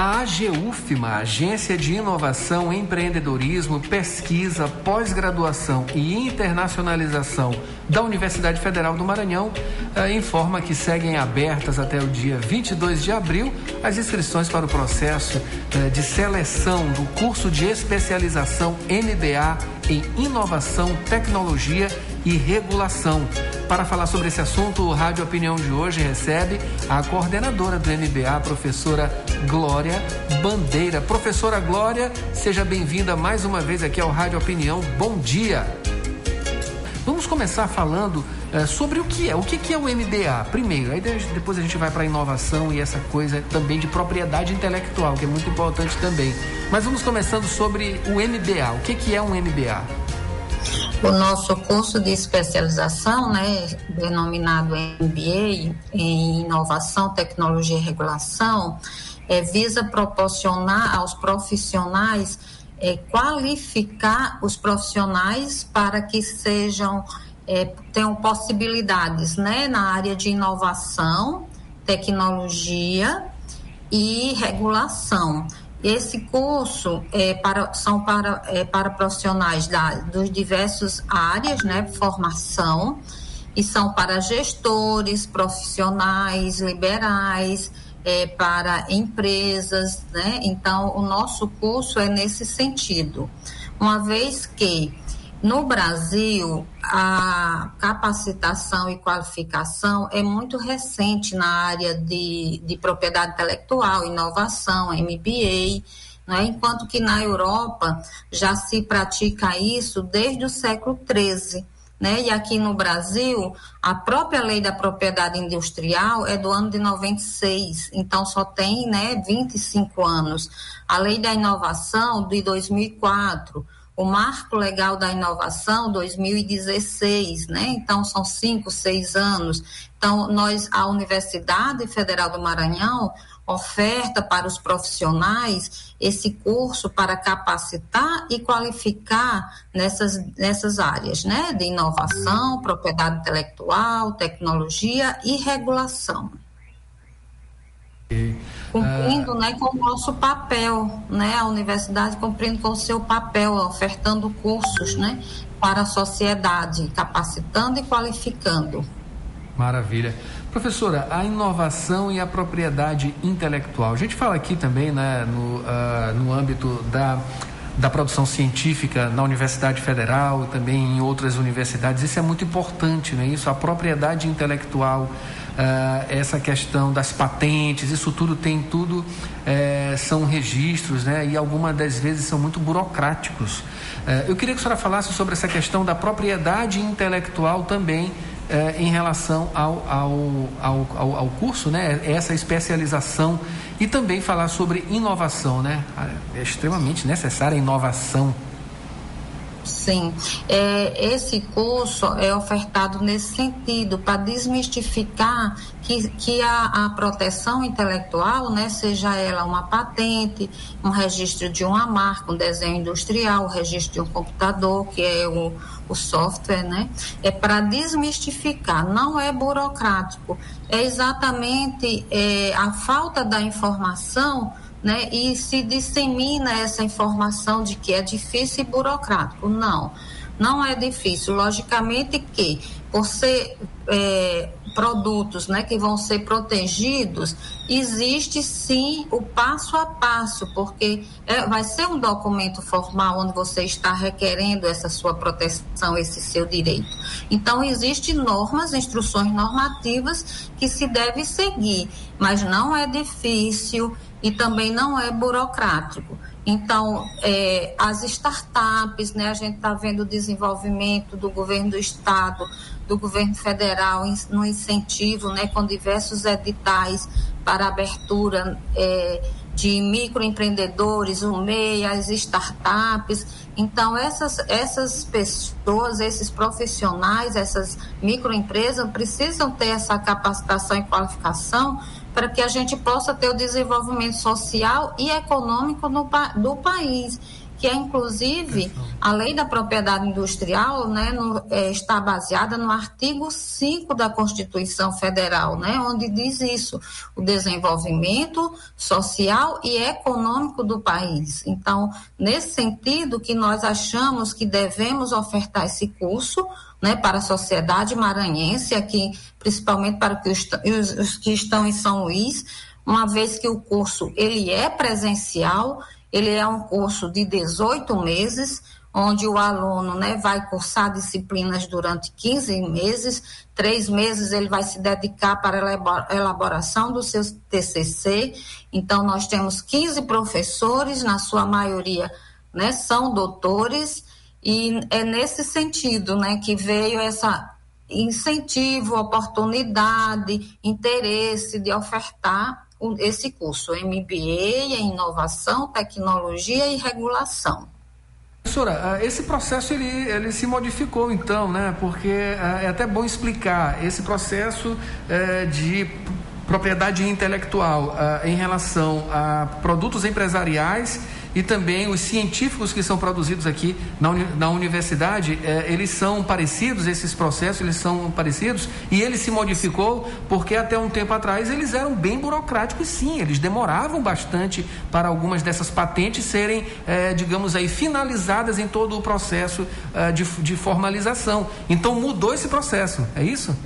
A AGUFMA, Agência de Inovação, Empreendedorismo, Pesquisa, Pós-Graduação e Internacionalização da Universidade Federal do Maranhão, eh, informa que seguem abertas até o dia 22 de abril as inscrições para o processo eh, de seleção do curso de especialização MBA em Inovação, Tecnologia e Regulação. Para falar sobre esse assunto, o Rádio Opinião de hoje recebe a coordenadora do MBA, a professora Glória Bandeira. Professora Glória, seja bem-vinda mais uma vez aqui ao Rádio Opinião. Bom dia. Vamos começar falando uh, sobre o que é, o que, que é o MBA. Primeiro, aí depois a gente vai para inovação e essa coisa também de propriedade intelectual, que é muito importante também. Mas vamos começando sobre o MBA. O que, que é um MBA? o nosso curso de especialização, né, denominado MBA em Inovação, Tecnologia e Regulação, é, visa proporcionar aos profissionais é, qualificar os profissionais para que sejam é, tenham possibilidades, né, na área de inovação, tecnologia e regulação. Esse curso é para, são para, é para profissionais da, dos diversos áreas, né, formação, e são para gestores, profissionais, liberais, é, para empresas, né? Então, o nosso curso é nesse sentido. Uma vez que no Brasil, a capacitação e qualificação é muito recente na área de, de propriedade intelectual, inovação, MBA, né? enquanto que na Europa já se pratica isso desde o século XIII. Né? E aqui no Brasil, a própria lei da propriedade industrial é do ano de 96, então só tem né, 25 anos. A lei da inovação de 2004 o Marco Legal da Inovação 2016, né? Então são cinco, seis anos. Então nós, a Universidade Federal do Maranhão oferta para os profissionais esse curso para capacitar e qualificar nessas, nessas áreas, né? De inovação, propriedade intelectual, tecnologia e regulação. Cumprindo né, com o nosso papel, né, a universidade cumprindo com o seu papel, ofertando cursos né, para a sociedade, capacitando e qualificando. Maravilha. Professora, a inovação e a propriedade intelectual. A gente fala aqui também né, no, uh, no âmbito da, da produção científica na Universidade Federal e também em outras universidades. Isso é muito importante, né? Isso, a propriedade intelectual uh, essa questão das patentes, isso tudo tem tudo, é, são registros, né? E algumas das vezes são muito burocráticos. Uh, eu queria que a senhora falasse sobre essa questão da propriedade intelectual também uh, em relação ao, ao, ao, ao, curso, né? Essa especialização e também falar sobre inovação, né? É extremamente necessária a inovação Sim, é, esse curso é ofertado nesse sentido, para desmistificar que, que a, a, proteção intelectual, né, seja ela uma patente, um registro de uma marca, um desenho industrial, o registro de um computador, que é o, o software, né, é para desmistificar, não é burocrático, é exatamente é, a falta da informação né, e se dissemina essa informação de que é difícil e burocrático. Não, não é difícil. Logicamente que, por ser é, produtos né, que vão ser protegidos, existe sim o passo a passo, porque é, vai ser um documento formal onde você está requerendo essa sua proteção, esse seu direito. Então, existem normas, instruções normativas que se deve seguir, mas não é difícil e também não é burocrático. Então, é, as startups, né, a gente está vendo o desenvolvimento do governo do estado, do governo federal no incentivo, né, com diversos editais para abertura é, de microempreendedores, o MEI, as startups. Então, essas, essas pessoas, esses profissionais, essas microempresas precisam ter essa capacitação e qualificação para que a gente possa ter o desenvolvimento social e econômico no, do país. Que é inclusive a lei da propriedade industrial né, no, é, está baseada no artigo 5 da Constituição Federal, né, onde diz isso, o desenvolvimento social e econômico do país. Então, nesse sentido que nós achamos que devemos ofertar esse curso né, para a sociedade maranhense, aqui, principalmente para os, os que estão em São Luís, uma vez que o curso ele é presencial, ele é um curso de 18 meses, onde o aluno né, vai cursar disciplinas durante 15 meses, três meses ele vai se dedicar para a elaboração do seu TCC. Então, nós temos 15 professores, na sua maioria né, são doutores, e é nesse sentido né, que veio essa incentivo, oportunidade, interesse de ofertar esse curso, MBA em Inovação, Tecnologia e Regulação. Professora, ah, esse processo ele, ele se modificou então, né? Porque ah, é até bom explicar esse processo é, de propriedade intelectual uh, em relação a produtos empresariais e também os científicos que são produzidos aqui na, uni na universidade, eh, eles são parecidos, esses processos, eles são parecidos, e ele se modificou porque até um tempo atrás eles eram bem burocráticos, sim, eles demoravam bastante para algumas dessas patentes serem, eh, digamos aí, finalizadas em todo o processo eh, de, de formalização. Então mudou esse processo, é isso?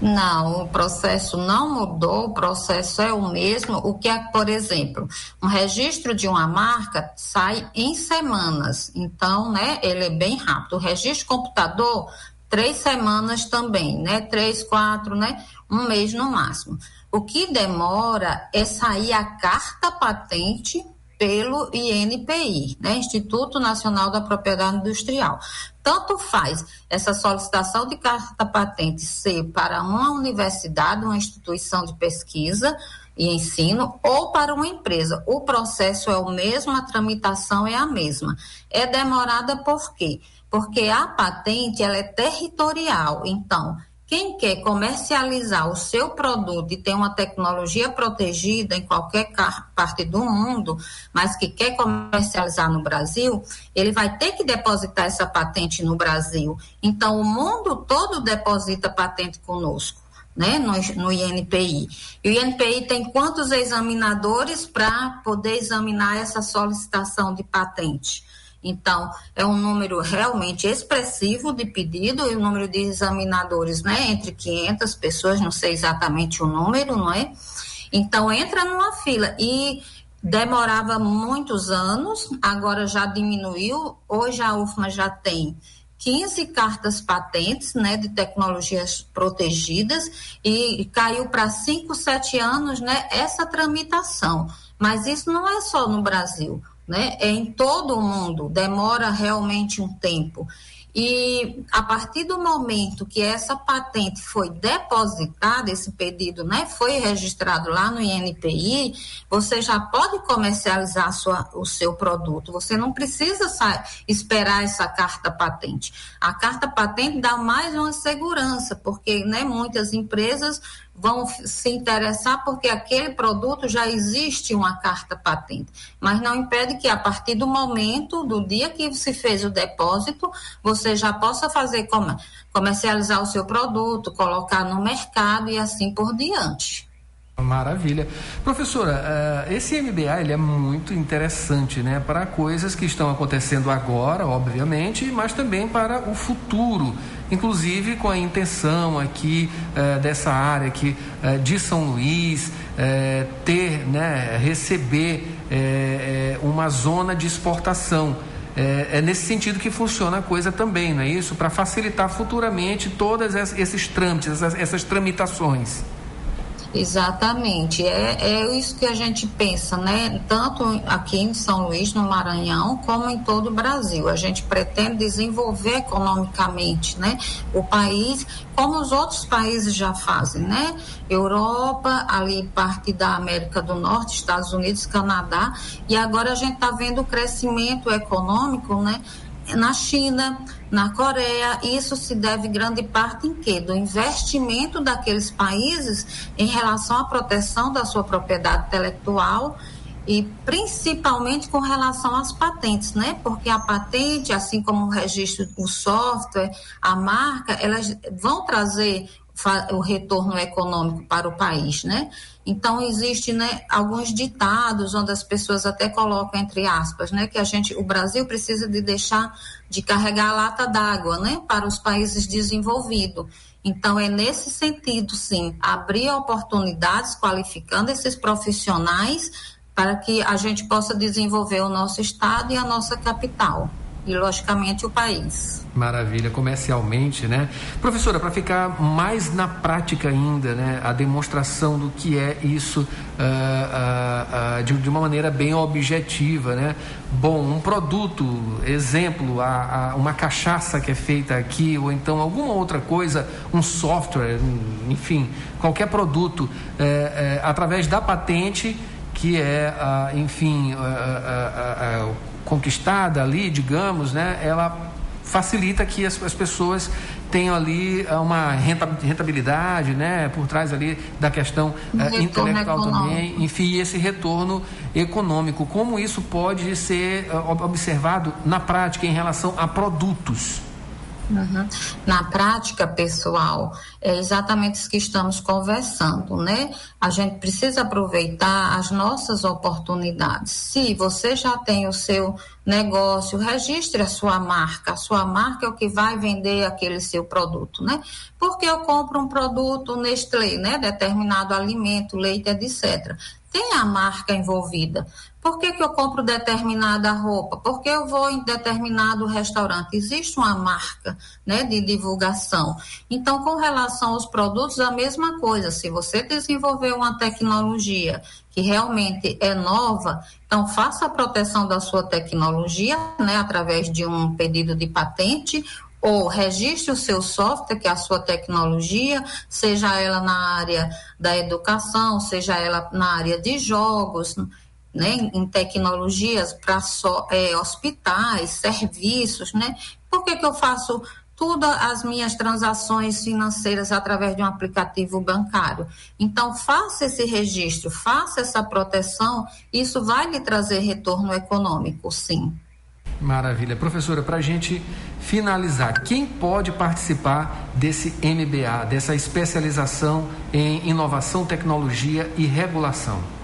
Não, o processo não mudou, o processo é o mesmo. O que é, por exemplo, um registro de uma marca sai em semanas, então, né, ele é bem rápido. O registro computador, três semanas também, né, três, quatro, né, um mês no máximo. O que demora é sair a carta patente pelo INPI, né, Instituto Nacional da Propriedade Industrial. Tanto faz essa solicitação de carta patente ser para uma universidade, uma instituição de pesquisa e ensino, ou para uma empresa. O processo é o mesmo, a tramitação é a mesma. É demorada por quê? Porque a patente ela é territorial, então quem quer comercializar o seu produto e tem uma tecnologia protegida em qualquer parte do mundo, mas que quer comercializar no Brasil, ele vai ter que depositar essa patente no Brasil. Então, o mundo todo deposita patente conosco. Né, no, no INPI. E o INPI tem quantos examinadores para poder examinar essa solicitação de patente? Então, é um número realmente expressivo de pedido e o número de examinadores, né, entre 500 pessoas, não sei exatamente o número, não é? Então, entra numa fila e demorava muitos anos, agora já diminuiu. Hoje a UFMA já tem 15 cartas patentes né, de tecnologias protegidas e caiu para 5, 7 anos né, essa tramitação. Mas isso não é só no Brasil né? Em todo o mundo, demora realmente um tempo. E a partir do momento que essa patente foi depositada, esse pedido né, foi registrado lá no INPI, você já pode comercializar sua, o seu produto. Você não precisa esperar essa carta patente. A carta patente dá mais uma segurança, porque né, muitas empresas vão se interessar porque aquele produto já existe uma carta patente, mas não impede que a partir do momento do dia que se fez o depósito, você já possa fazer comercializar o seu produto, colocar no mercado e assim por diante. Maravilha. Professora, uh, esse MBA ele é muito interessante né, para coisas que estão acontecendo agora, obviamente, mas também para o futuro, inclusive com a intenção aqui uh, dessa área aqui, uh, de São Luís ter, né, receber uma zona de exportação. É, nesse sentido que funciona a coisa também, não é isso? Para facilitar futuramente todos esses trâmites, essas tramitações. Exatamente, é, é isso que a gente pensa, né? Tanto aqui em São Luís, no Maranhão, como em todo o Brasil. A gente pretende desenvolver economicamente, né? O país, como os outros países já fazem, né? Europa, ali parte da América do Norte, Estados Unidos, Canadá, e agora a gente está vendo o crescimento econômico, né? Na China, na Coreia. Isso se deve grande parte em quê? Do investimento daqueles países em relação à proteção da sua propriedade intelectual e principalmente com relação às patentes, né? Porque a patente, assim como o registro, o software, a marca, elas vão trazer o retorno econômico para o país, né? Então existe, né, alguns ditados onde as pessoas até colocam entre aspas, né, que a gente, o Brasil precisa de deixar de carregar a lata d'água, né, para os países desenvolvidos. Então é nesse sentido, sim, abrir oportunidades qualificando esses profissionais para que a gente possa desenvolver o nosso estado e a nossa capital e, logicamente, o país. Maravilha, comercialmente, né? Professora, para ficar mais na prática ainda, né? A demonstração do que é isso uh, uh, uh, de, de, uma maneira bem objetiva, né? Bom, um produto, exemplo, a, a, uma cachaça que é feita aqui, ou então alguma outra coisa, um software, enfim, qualquer produto, é, é, através da patente que é, enfim, conquistada ali, digamos, né, ela facilita que as, as pessoas tenham ali uma rentabilidade, né, por trás ali da questão uh, intelectual econômico. também, enfim, esse retorno econômico. Como isso pode ser uh, observado na prática em relação a produtos? Uhum. Na prática, pessoal, é exatamente isso que estamos conversando, né? A gente precisa aproveitar as nossas oportunidades. Se você já tem o seu negócio, registre a sua marca. A sua marca é o que vai vender aquele seu produto, né? Porque eu compro um produto Nestlé, né? Determinado alimento, leite, etc tem a marca envolvida. Por que, que eu compro determinada roupa? Porque eu vou em determinado restaurante. Existe uma marca né, de divulgação. Então, com relação aos produtos, a mesma coisa. Se você desenvolver uma tecnologia que realmente é nova, então faça a proteção da sua tecnologia né, através de um pedido de patente ou registre o seu software, que é a sua tecnologia, seja ela na área da educação, seja ela na área de jogos, né, em tecnologias para é, hospitais, serviços, né? Por que, que eu faço todas as minhas transações financeiras através de um aplicativo bancário? Então, faça esse registro, faça essa proteção, isso vai lhe trazer retorno econômico, sim. Maravilha. Professora, para a gente finalizar, quem pode participar desse MBA, dessa especialização em inovação, tecnologia e regulação?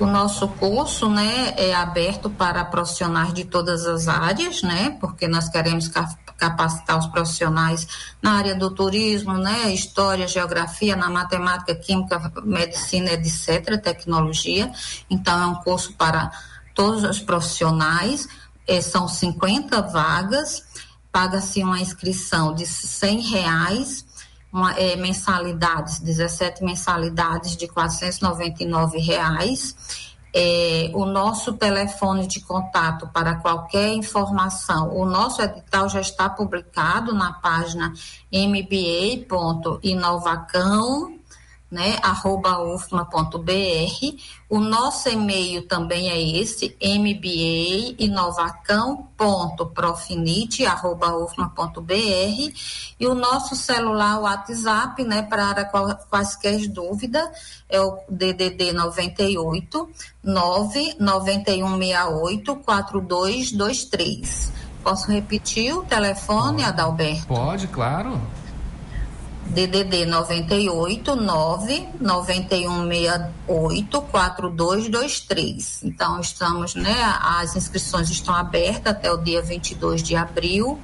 O nosso curso, né, é aberto para profissionais de todas as áreas, né, porque nós queremos capacitar os profissionais na área do turismo, né, história, geografia, na matemática, química, medicina, etc., tecnologia. Então, é um curso para todos os profissionais é, são 50 vagas, paga-se uma inscrição de 100 reais, uma, é, mensalidades, 17 mensalidades de 499 reais. É, o nosso telefone de contato para qualquer informação, o nosso edital já está publicado na página mba.inovacão né, arroba ufma.br. O nosso e-mail também é esse, mba.inovacão.profinite, E o nosso celular, o WhatsApp, né, para quaisquer dúvidas, é o DDD 98 99168 4223. Posso repetir o telefone. Adalberto? Pode, claro. DDD 98 9 9168 4223. Então estamos, né, as inscrições estão abertas até o dia 22 de abril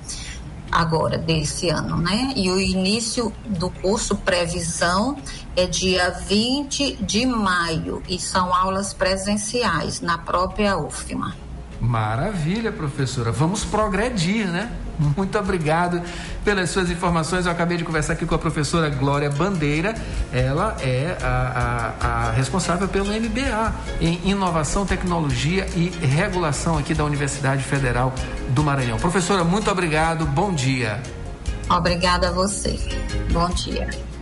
agora desse ano, né? E o início do curso previsão é dia 20 de maio e são aulas presenciais na própria UFMA. Maravilha, professora. Vamos progredir, né? Muito obrigado pelas suas informações. Eu acabei de conversar aqui com a professora Glória Bandeira. Ela é a, a, a responsável pelo MBA em Inovação, Tecnologia e Regulação aqui da Universidade Federal do Maranhão. Professora, muito obrigado. Bom dia. Obrigada a você. Bom dia.